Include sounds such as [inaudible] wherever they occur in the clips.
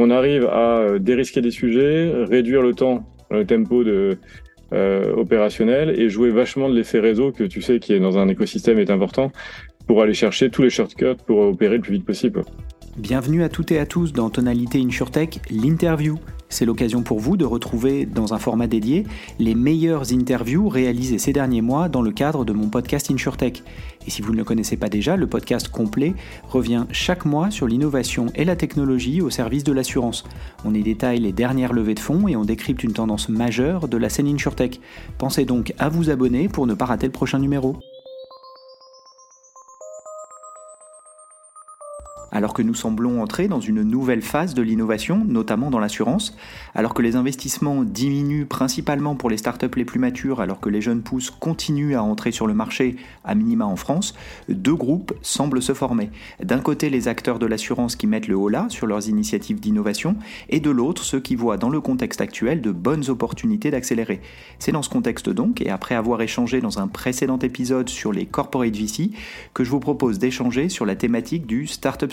On arrive à dérisquer des sujets, réduire le temps, le tempo de, opérationnel et jouer vachement de l'effet réseau que tu sais qui est dans un écosystème est important pour aller chercher tous les shortcuts pour opérer le plus vite possible. Bienvenue à toutes et à tous dans Tonalité InsurTech, l'interview. C'est l'occasion pour vous de retrouver dans un format dédié les meilleures interviews réalisées ces derniers mois dans le cadre de mon podcast InsurTech. Et si vous ne le connaissez pas déjà, le podcast complet revient chaque mois sur l'innovation et la technologie au service de l'assurance. On y détaille les dernières levées de fonds et on décrypte une tendance majeure de la scène InsurTech. Pensez donc à vous abonner pour ne pas rater le prochain numéro. Alors que nous semblons entrer dans une nouvelle phase de l'innovation, notamment dans l'assurance, alors que les investissements diminuent principalement pour les startups les plus matures, alors que les jeunes pousses continuent à entrer sur le marché, à minima en France, deux groupes semblent se former. D'un côté, les acteurs de l'assurance qui mettent le haut là sur leurs initiatives d'innovation, et de l'autre, ceux qui voient dans le contexte actuel de bonnes opportunités d'accélérer. C'est dans ce contexte donc, et après avoir échangé dans un précédent épisode sur les corporate VC, que je vous propose d'échanger sur la thématique du Startup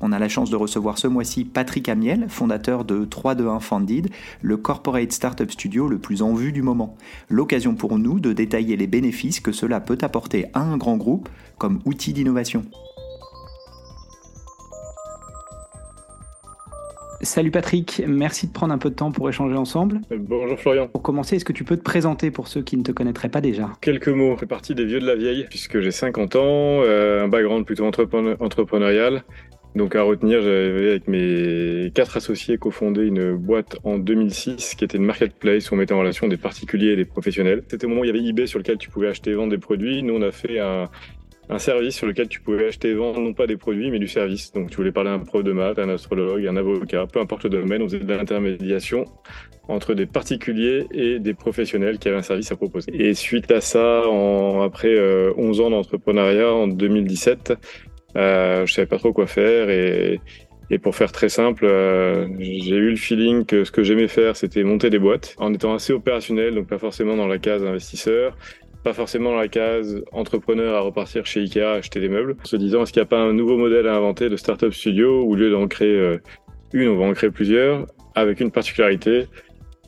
On a la chance de recevoir ce mois-ci Patrick Amiel, fondateur de 321 Funded, le corporate startup studio le plus en vue du moment. L'occasion pour nous de détailler les bénéfices que cela peut apporter à un grand groupe comme outil d'innovation. Salut Patrick, merci de prendre un peu de temps pour échanger ensemble. Bonjour Florian. Pour commencer, est-ce que tu peux te présenter pour ceux qui ne te connaîtraient pas déjà? Quelques mots. Je fais partie des vieux de la vieille puisque j'ai 50 ans, euh, un background plutôt entrepreneurial. Donc à retenir, j'avais avec mes quatre associés cofondé une boîte en 2006 qui était une marketplace où on mettait en relation des particuliers et des professionnels. C'était au moment où il y avait eBay sur lequel tu pouvais acheter et vendre des produits. Nous, on a fait un, un service sur lequel tu pouvais acheter et vendre non pas des produits mais du service. Donc tu voulais parler à un prof de maths, un astrologue, un avocat, peu importe le domaine, on faisait de l'intermédiation entre des particuliers et des professionnels qui avaient un service à proposer. Et suite à ça, en, après 11 euh, ans d'entrepreneuriat en 2017, euh, je savais pas trop quoi faire et, et pour faire très simple, euh, j'ai eu le feeling que ce que j'aimais faire, c'était monter des boîtes en étant assez opérationnel, donc pas forcément dans la case investisseur, pas forcément la case entrepreneur à repartir chez Ikea acheter des meubles, en se disant est-ce qu'il n'y a pas un nouveau modèle à inventer de startup studio où au lieu d'en créer euh, une, on va en créer plusieurs, avec une particularité,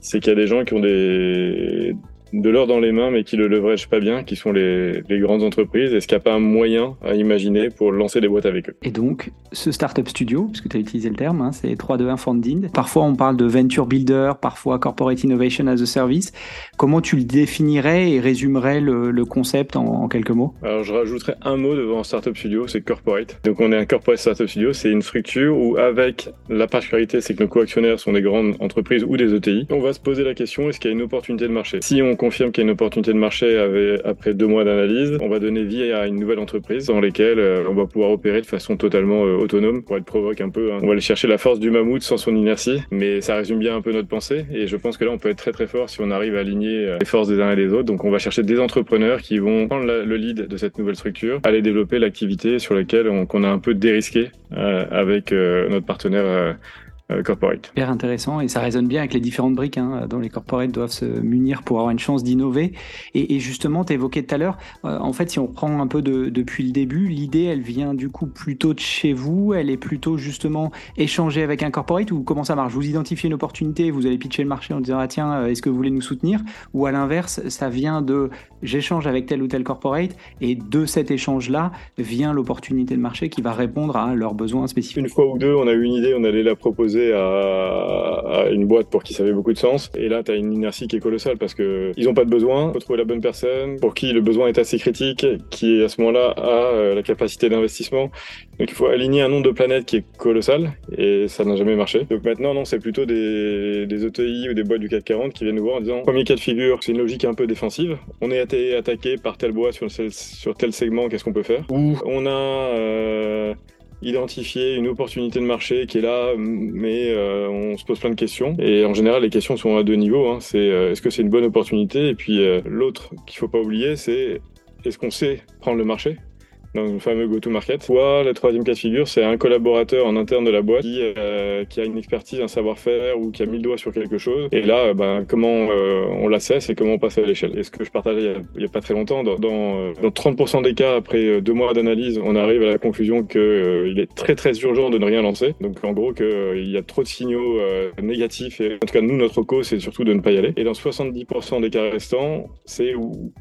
c'est qu'il y a des gens qui ont des, de l'or dans les mains, mais qui le leverage pas bien, qui sont les, les grandes entreprises. Est-ce qu'il n'y a pas un moyen à imaginer pour lancer des boîtes avec eux? Et donc, ce startup studio, puisque tu as utilisé le terme, hein, c'est 321 Funding. Parfois, on parle de venture builder, parfois corporate innovation as a service. Comment tu le définirais et résumerais le, le concept en, en, quelques mots? Alors, je rajouterais un mot devant startup studio, c'est corporate. Donc, on est un corporate startup studio, c'est une structure où, avec la particularité, c'est que nos co-actionnaires sont des grandes entreprises ou des ETI. On va se poser la question est-ce qu'il y a une opportunité de marché? Si on confirme qu'il y a une opportunité de marché après deux mois d'analyse, on va donner vie à une nouvelle entreprise dans laquelle euh, on va pouvoir opérer de façon totalement euh, autonome. Pour être provoque un peu, hein. on va aller chercher la force du mammouth sans son inertie, mais ça résume bien un peu notre pensée. Et je pense que là, on peut être très très fort si on arrive à aligner euh, les forces des uns et des autres. Donc, on va chercher des entrepreneurs qui vont prendre le lead de cette nouvelle structure, aller développer l'activité sur laquelle on, a un peu dérisqué avec notre partenaire euh, corporate. Super intéressant et ça résonne bien avec les différentes briques hein, dont les corporates doivent se munir pour avoir une chance d'innover. Et, et, justement, tu évoquais tout à l'heure, euh, en fait, si on prend un peu de, depuis le début, l'idée, elle vient du coup plutôt de chez vous, elle est plutôt justement échanger avec un corporate ou comment ça marche? Vous identifiez une opportunité, vous allez pitcher le marché en disant, ah tiens, euh, est-ce que vous voulez nous soutenir? Ou à l'inverse, ça vient de j'échange avec tel ou tel corporate et de cet échange-là vient l'opportunité de marché qui va répondre à leurs besoins spécifiques. Une fois ou deux, on a eu une idée, on allait la proposer à, une boîte pour qui ça avait beaucoup de sens. Et là, tu as une inertie qui est colossale parce que ils ont pas de besoin. Faut trouver la bonne personne pour qui le besoin est assez critique, qui à ce moment-là a euh, la capacité d'investissement. Donc il faut aligner un nombre de planètes qui est colossal et ça n'a jamais marché. Donc maintenant, non, c'est plutôt des, des ETI ou des boîtes du CAC 40 qui viennent nous voir en disant premier cas de figure, c'est une logique un peu défensive. On est attaqué par telle boîte sur, sur tel segment, qu'est-ce qu'on peut faire? Ou on a euh, identifier une opportunité de marché qui est là, mais euh, on se pose plein de questions. Et en général, les questions sont à deux niveaux. Hein. C'est euh, est-ce que c'est une bonne opportunité? Et puis euh, l'autre qu'il faut pas oublier, c'est est-ce qu'on sait prendre le marché? Fameux go-to-market. Soit la troisième cas de figure, c'est un collaborateur en interne de la boîte qui, euh, qui a une expertise, un savoir-faire ou qui a mis le doigt sur quelque chose. Et là, ben, comment euh, on l'assesse et comment on passe à l'échelle. Et ce que je partageais il n'y a, pas très longtemps, dans, dans, dans 30% des cas, après deux mois d'analyse, on arrive à la conclusion qu'il est très très urgent de ne rien lancer. Donc en gros, qu'il y a trop de signaux négatifs. Et en tout cas, nous, notre cause, c'est surtout de ne pas y aller. Et dans 70% des cas restants, c'est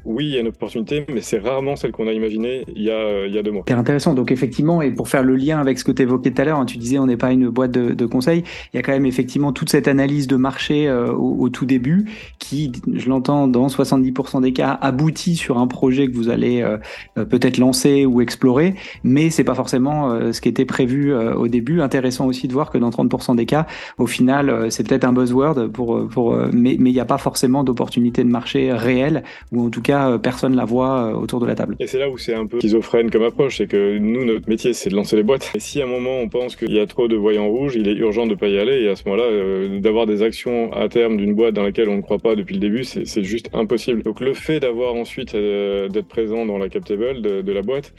oui, il y a une opportunité, mais c'est rarement celle qu'on a imaginée il y a, il y a deux mois. C'est intéressant. Donc effectivement, et pour faire le lien avec ce que tu évoquais tout à l'heure, hein, tu disais on n'est pas une boîte de, de, conseils, il y a quand même effectivement toute cette analyse de marché euh, au, tout début qui, je l'entends, dans 70% des cas, aboutit sur un projet que vous allez euh, euh, peut-être lancer ou explorer, mais c'est pas forcément ce qui était prévu au début. Intéressant aussi de voir que dans 30% des cas, au final, c'est peut-être un buzzword pour, pour mais il n'y a pas forcément d'opportunité de marché réelle ou en tout cas personne la voit autour de la table. Et c'est là où c'est un peu schizophrène comme approche, c'est que nous, notre métier, c'est de lancer les boîtes. Et si à un moment on pense qu'il y a trop de voyants rouges, il est urgent de pas y aller. Et à ce moment-là, euh, d'avoir des actions à terme d'une boîte dans laquelle on ne croit pas depuis le début, c'est juste impossible. Donc le fait d'avoir ensuite euh, d'être présent dans la captable de la boîte,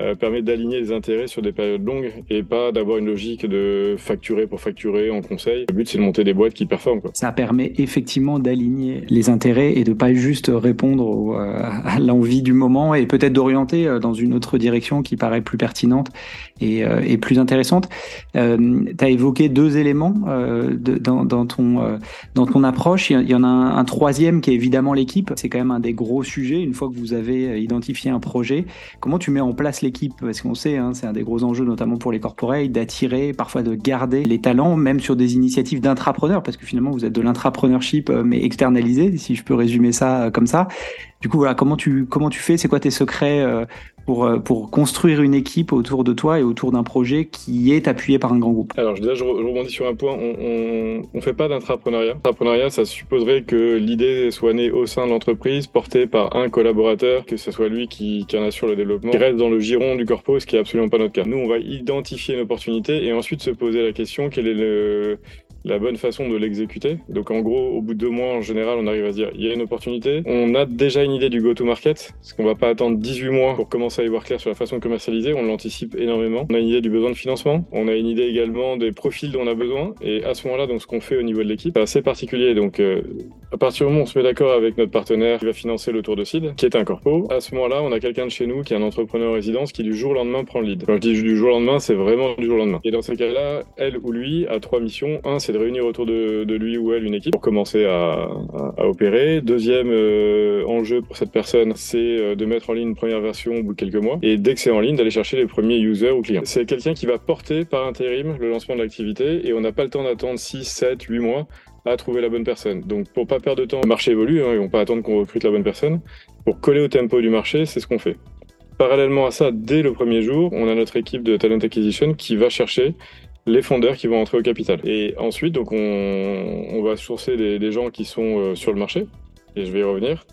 euh, permet d'aligner les intérêts sur des périodes longues et pas d'avoir une logique de facturer pour facturer en conseil. Le but, c'est de monter des boîtes qui performent. Quoi. Ça permet effectivement d'aligner les intérêts et de pas juste répondre euh, à l'envie du moment et peut-être d'orienter euh, dans une autre direction qui paraît plus pertinente et, et plus intéressante. Euh, tu as évoqué deux éléments de, dans, dans, ton, dans ton approche. Il y en a un, un troisième qui est évidemment l'équipe. C'est quand même un des gros sujets. Une fois que vous avez identifié un projet, comment tu mets en place l'équipe Parce qu'on sait, hein, c'est un des gros enjeux, notamment pour les corporates, d'attirer, parfois de garder les talents, même sur des initiatives d'intrapreneurs, parce que finalement, vous êtes de l'intrapreneurship, euh, mais externalisé, si je peux résumer ça euh, comme ça. Du coup, voilà, comment tu, comment tu fais? C'est quoi tes secrets euh, pour, euh, pour construire une équipe autour de toi et autour d'un projet qui est appuyé par un grand groupe Alors déjà, je rebondis sur un point. On ne fait pas d'intrapreneuriat. L'entrepreneuriat, ça supposerait que l'idée soit née au sein de l'entreprise, portée par un collaborateur, que ce soit lui qui, qui en assure le développement, qui reste dans le giron du corpo, ce qui est absolument pas notre cas. Nous, on va identifier une opportunité et ensuite se poser la question quel est le la bonne façon de l'exécuter. Donc en gros, au bout de deux mois, en général, on arrive à se dire, il y a une opportunité. On a déjà une idée du go-to-market, parce qu'on va pas attendre 18 mois pour commencer à y voir clair sur la façon de commercialiser. On l'anticipe énormément. On a une idée du besoin de financement. On a une idée également des profils dont on a besoin. Et à ce moment-là, donc ce qu'on fait au niveau de l'équipe, c'est assez particulier. Donc euh, à partir du moment où on se met d'accord avec notre partenaire qui va financer le tour de CID, qui est un corpo, à ce moment-là, on a quelqu'un de chez nous qui est un entrepreneur en résidence qui du jour au lendemain prend le lead. Quand je dis du jour au lendemain, c'est vraiment du jour au lendemain. Et dans ces cas-là, elle ou lui a trois missions. Un, c'est réunir autour de lui ou elle une équipe pour commencer à, à, opérer. Deuxième euh, enjeu pour cette personne, c'est euh, de mettre en ligne une première version au bout de quelques mois. Et dès que c'est en ligne, d'aller chercher les premiers users ou clients. C'est quelqu'un qui va porter par intérim le lancement de l'activité et on n'a pas le temps d'attendre 6, 7, 8 mois à trouver la bonne personne. Donc pour pas perdre de temps, le marché évolue, hein, ils vont pas attendre qu'on recrute la bonne personne. Pour coller au tempo du marché, c'est ce qu'on fait. Parallèlement à ça, dès le premier jour, on a notre équipe de talent acquisition qui va chercher les fondeurs qui vont entrer au capital. Et ensuite, donc on, on va sourcer des, des, gens qui sont euh, sur le marché, et je vais y revenir.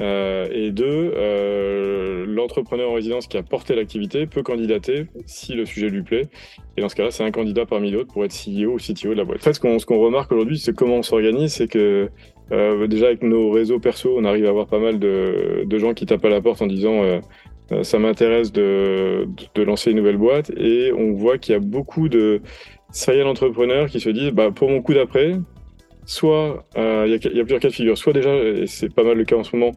Euh, et deux, euh, l'entrepreneur en résidence qui a porté l'activité peut candidater si le sujet lui plaît. Et dans ce cas-là, c'est un candidat parmi d'autres pour être CEO ou CTO de la boîte. En fait, ce qu'on qu'on remarque aujourd'hui, c'est comment on s'organise, c'est que euh, déjà avec nos réseaux perso, on arrive à avoir pas mal de, de gens qui tapent à la porte en disant euh, ça m'intéresse de, de, lancer une nouvelle boîte et on voit qu'il y a beaucoup de serial entrepreneurs qui se disent bah, pour mon coup d'après, soit euh, il y, a, y, a plusieurs cas de figure, soit déjà, et c'est pas mal le cas en ce moment,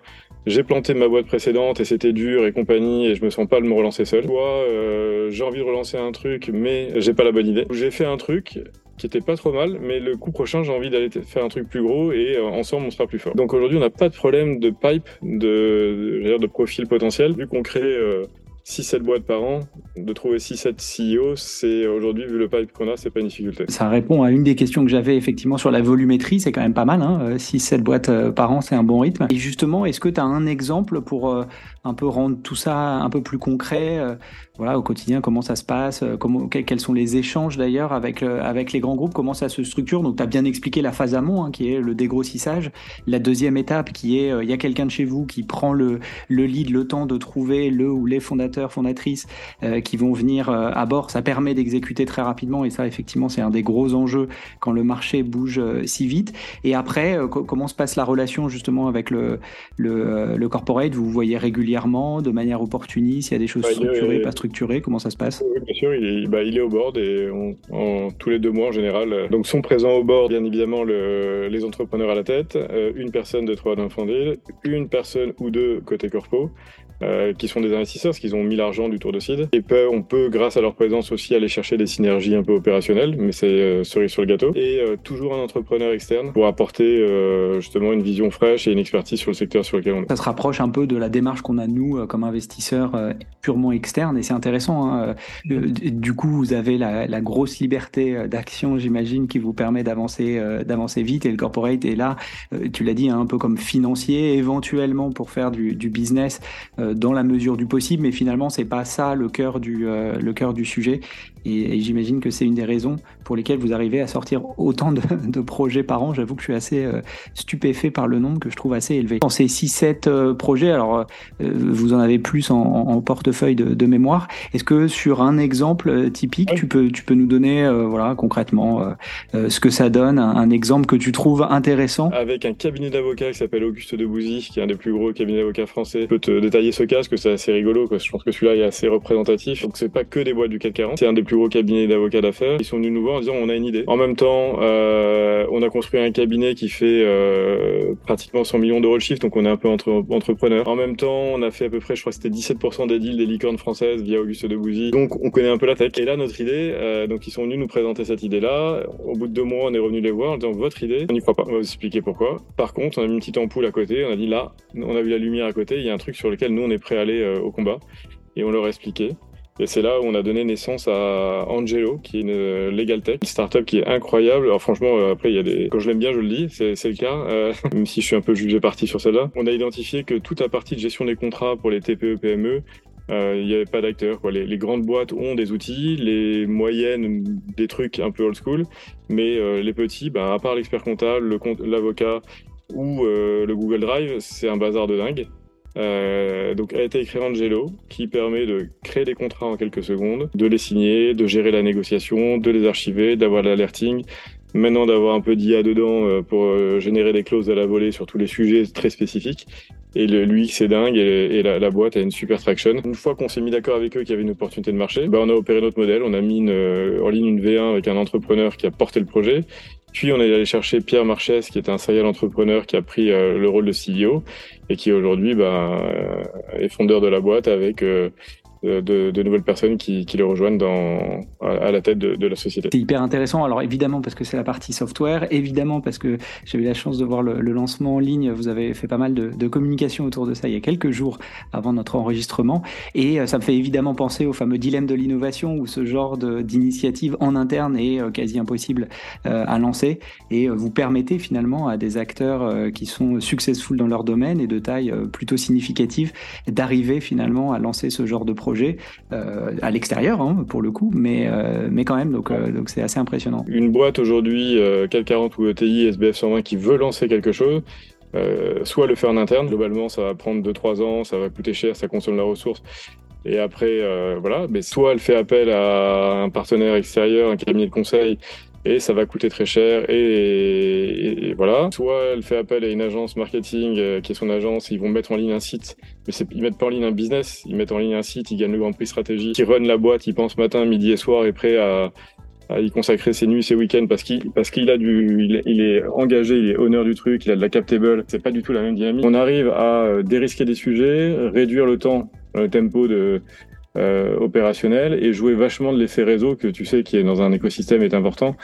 j'ai planté ma boîte précédente et c'était dur et compagnie et je me sens pas de me relancer seul. Soit euh, j'ai envie de relancer un truc mais j'ai pas la bonne idée. J'ai fait un truc qui était pas trop mal, mais le coup prochain, j'ai envie d'aller faire un truc plus gros et euh, ensemble, on sera plus fort. Donc aujourd'hui, on n'a pas de problème de pipe, de, de, de profil potentiel, vu qu'on crée euh, 6-7 boîtes par an, de trouver 6-7 CEO, c'est aujourd'hui, vu le pipe qu'on a, c'est pas une difficulté. Ça répond à une des questions que j'avais effectivement sur la volumétrie, c'est quand même pas mal. Hein 6-7 boîtes euh, par an, c'est un bon rythme. Et justement, est-ce que tu as un exemple pour euh, un peu rendre tout ça un peu plus concret euh, voilà, au quotidien, comment ça se passe, comment, quels sont les échanges d'ailleurs avec, avec les grands groupes, comment ça se structure. Donc, tu as bien expliqué la phase amont, hein, qui est le dégrossissage. La deuxième étape, qui est, il y a quelqu'un de chez vous qui prend le, le lead, le temps de trouver le ou les fondateurs, fondatrices euh, qui vont venir euh, à bord. Ça permet d'exécuter très rapidement et ça, effectivement, c'est un des gros enjeux quand le marché bouge euh, si vite. Et après, comment se passe la relation justement avec le, le, le corporate? Vous voyez régulièrement régulièrement, de manière opportuniste Il y a des choses structurées, pas structurées Comment ça se passe? Oui, bien sûr, il est, bah, il est au board et tous les deux mois en général. Donc sont présents au board, bien évidemment, le, les entrepreneurs à la tête, une personne de trois fondé, une personne ou deux côté corpo, euh, qui sont des investisseurs, parce qu'ils ont mis l'argent du tour de seed. Et on peut, grâce à leur présence aussi, aller chercher des synergies un peu opérationnelles, mais c'est euh, cerise sur le gâteau. Et euh, toujours un entrepreneur externe pour apporter justement une vision fraîche et une expertise sur le secteur sur lequel on est. Ça se rapproche un peu de la démarche qu'on a, nous, comme investisseurs purement externes, et c'est intéressant. Hein, du coup, vous avez la, grosse liberté d'action, j'imagine, qui vous permet d'avancer d'avancer vite, et le corporate est là, tu l'as dit, hein, un peu comme financier, éventuellement pour faire du business dans la mesure du possible, mais finalement, c'est pas ça le cœur du, euh, le cœur du sujet. Et, j'imagine que c'est une des raisons pour lesquelles vous arrivez à sortir autant de, projets par an. J'avoue que je suis assez euh, stupéfait par le nombre que je trouve assez élevé. Dans ces 6-7 euh, projets, alors vous en avez plus en, portefeuille de, mémoire. Est-ce que sur un exemple typique, tu, peux, tu peux nous donner voilà, concrètement ce que ça donne, un, exemple que tu trouves intéressant? Avec un cabinet d'avocats qui s'appelle Auguste Debouzy, qui est un des plus gros cabinets d'avocats français, je peux te détailler ce cas, parce que c'est assez rigolo. Quoi. Je pense que celui-là est assez représentatif. Donc c'est pas que des boîtes du CAC 40, c'est un des plus gros cabinets d'avocats d'affaires. Ils sont venus nous voir en disant on a une idée. En même temps, euh, on a construit un cabinet qui fait euh, pratiquement 100 millions d'euros de chiffre, donc on est un peu entre entrepreneur. En même temps, on a fait à peu près, je crois que c'était 17% des deals des licornes françaises via Auguste Debouzy. Donc on connaît un peu la tech. Et là, notre idée, euh, donc ils sont venus nous présenter cette idée-là. Au bout de deux mois, on est revenu les voir en disant votre idée, on n'y croit pas. On va vous expliquer pourquoi. Par contre, on a mis une petite ampoule à côté. On a dit là, on a vu la lumière à côté. Il y a un truc sur lequel nous on est prêt à aller au combat. Et on leur a expliqué. Et c'est là où on a donné naissance à Angelo, qui est une euh, legal tech, une startup qui est incroyable. Alors franchement, euh, après, il y a des... quand je l'aime bien, je le dis, c'est, le cas, euh, [laughs] même si je suis un peu jugé parti sur celle-là. On a identifié que toute la partie de gestion des contrats pour les TPE, PME, euh, il n'y avait pas d'acteurs. Les, les, grandes boîtes ont des outils, les moyennes des trucs un peu old school, mais euh, les petits, bah, à part l'expert comptable, le l'avocat ou le Google Drive, c'est un bazar de dingue. Euh, donc a été écrit Angelo, qui permet de créer des contrats en quelques secondes, de les signer, de gérer la négociation, de les archiver, d'avoir l'alerting. Maintenant d'avoir un peu d'IA dedans euh, pour euh, générer des clauses à la volée sur tous les sujets très spécifiques. Et le, lui, c'est dingue et, la, la, boîte a une super traction. Une fois qu'on s'est mis d'accord avec eux qu'il y avait une opportunité de marché, bah on a opéré notre modèle. On a mis en ligne une V1 avec un entrepreneur qui a porté le projet. Puis on est allé chercher Pierre Marchès, qui est un serial entrepreneur qui a pris euh, le rôle de CEO et qui aujourd'hui bah, euh, est fondeur de la boîte avec euh, de, de, nouvelles personnes qui, le rejoignent à, la tête de, la société. C'est hyper intéressant. Alors évidemment parce que c'est la partie software, évidemment parce que j'ai eu la chance de voir le, lancement en ligne. Vous avez fait pas mal de, de, communication autour de ça il y a quelques jours avant notre enregistrement. Et euh, ça me fait évidemment penser au fameux dilemme de l'innovation où ce genre d'initiative en interne est euh, quasi impossible euh, à lancer. Et vous permettez finalement à des acteurs qui sont successful dans leur domaine et de taille plutôt significative d'arriver finalement à lancer ce genre de projet euh, à l'extérieur hein, pour le coup, mais, euh, mais quand même, donc euh, donc c'est assez impressionnant. Une boîte aujourd'hui, CAC 40 ou ETI, SBF 120 qui veut lancer quelque chose, soit le faire en interne, globalement ça va prendre 2-3 ans, ça va coûter cher, ça consomme la ressource. Et après, voilà, mais soit elle fait appel à un partenaire extérieur, un cabinet de conseil, et ça va coûter très cher. Et, voilà. Soit elle fait appel à une agence marketing euh, qui est son agence, ils vont mettre en ligne un site, mais ils mettent pas en ligne un business, ils mettent en ligne un site, ils gagnent le grand prix stratégie, qui run la boîte, ils pensent matin, midi et soir, et prêt à, à y consacrer ses nuits, ses week-ends parce qu'il parce qu'il a du, il il est, engagé, il est honneur du truc, il a de la captable. C'est pas du tout la même dynamique. On arrive à euh, dérisquer des sujets, réduire le temps, le tempo de euh, opérationnel et jouer vachement de l'effet réseau que tu sais qui est dans un écosystème est important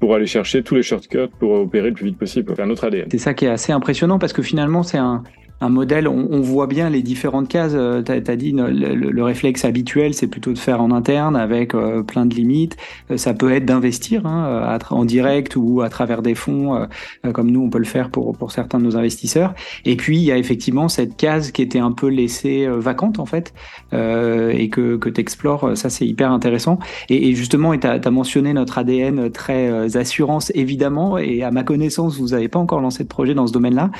pour aller chercher tous les shortcuts pour opérer le plus vite possible. Un autre ADN. C'est ça qui est assez impressionnant parce que finalement c'est un un modèle, on, voit bien les différentes cases. Euh, tu as, dit le, réflexe habituel, c'est plutôt de faire en interne avec euh, plein de limites. Euh, ça peut être d'investir hein, en direct ou à travers des fonds, comme nous on peut le faire pour certains de nos investisseurs. Et puis il y a effectivement cette case qui était un peu laissée vacante en fait et que que explores. Ça c'est hyper intéressant. Et, justement, tu as, mentionné notre ADN très assurance évidemment. Et à ma connaissance, vous n'avez pas encore lancé de projet dans ce domaine-là.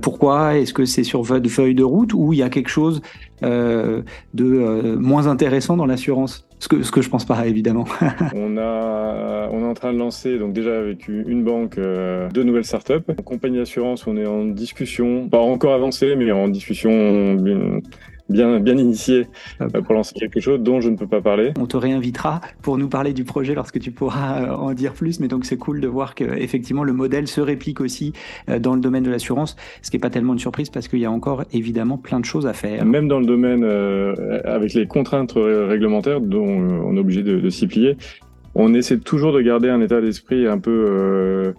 pourquoi? Est-ce que c'est sur votre feuille de route ou il y a quelque chose euh, de euh, moins intéressant dans l'assurance? Ce que, ce que je pense pas évidemment. [laughs] on, a, on est en train de lancer donc déjà avec une banque euh, deux nouvelles startups. En compagnie d'assurance, on est en discussion, pas encore avancé, mais en discussion bien, bien initié pour lancer quelque chose dont je ne peux pas parler. On te réinvitera pour nous parler du projet lorsque tu pourras en dire plus. Mais donc c'est cool de voir que effectivement le modèle se réplique aussi dans le domaine de l'assurance, ce qui n'est pas tellement une surprise parce qu'il y a encore évidemment plein de choses à faire. Même dans le domaine avec les contraintes réglementaires dont on est obligé de, de s'y plier, on essaie toujours de garder un état d'esprit un peu euh,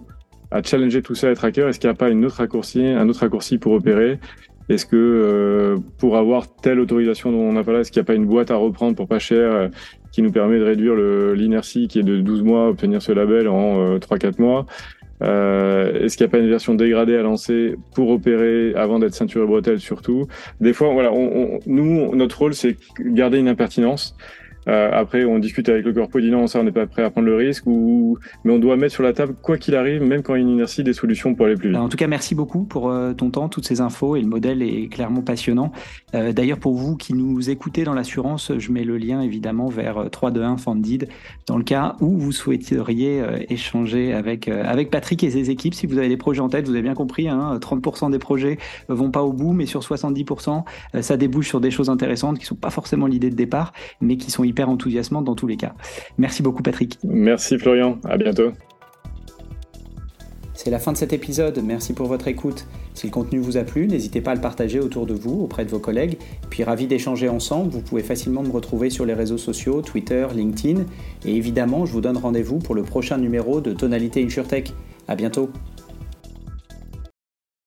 à challenger tout ça, être hacker. Est-ce qu'il n'y a pas une autre raccourci, un autre raccourci pour opérer? Est-ce que euh, pour avoir telle autorisation dont on n'a pas là, est-ce qu'il n'y a pas une boîte à reprendre pour pas cher euh, qui nous permet de réduire l'inertie qui est de 12 mois, obtenir ce label en 3-4 mois? Est-ce qu'il n'y a pas une version dégradée à lancer pour opérer avant d'être ceinture et bretelle surtout? Des fois, voilà, on, nous, notre rôle, c'est garder une impertinence. Euh, après, on discute avec le corps dit non, ça, on n'est pas prêt à prendre le risque, ou... mais on doit mettre sur la table, quoi qu'il arrive, même quand il y a une inertie, des solutions pour aller plus vite. En tout cas, merci beaucoup pour euh, ton temps, toutes ces infos, et le modèle est clairement passionnant. Euh, d'ailleurs, pour vous qui nous écoutez dans l'assurance, je mets le lien évidemment vers 321 Fandid, dans le cas où vous souhaiteriez échanger avec, avec Patrick et ses équipes. Si vous avez des projets en tête, vous avez bien compris, hein, 30% des projets vont pas au bout, mais sur 70%, ça débouche sur des choses intéressantes qui sont pas forcément l'idée de départ, mais qui sont hyper enthousiasmant dans tous les cas. Merci beaucoup Patrick. Merci Florian, à bientôt. C'est la fin de cet épisode, merci pour votre écoute. Si le contenu vous a plu, n'hésitez pas à le partager autour de vous, auprès de vos collègues. Puis ravi d'échanger ensemble, vous pouvez facilement me retrouver sur les réseaux sociaux, Twitter, LinkedIn. Et évidemment, je vous donne rendez-vous pour le prochain numéro de Tonalité InsurTech. À bientôt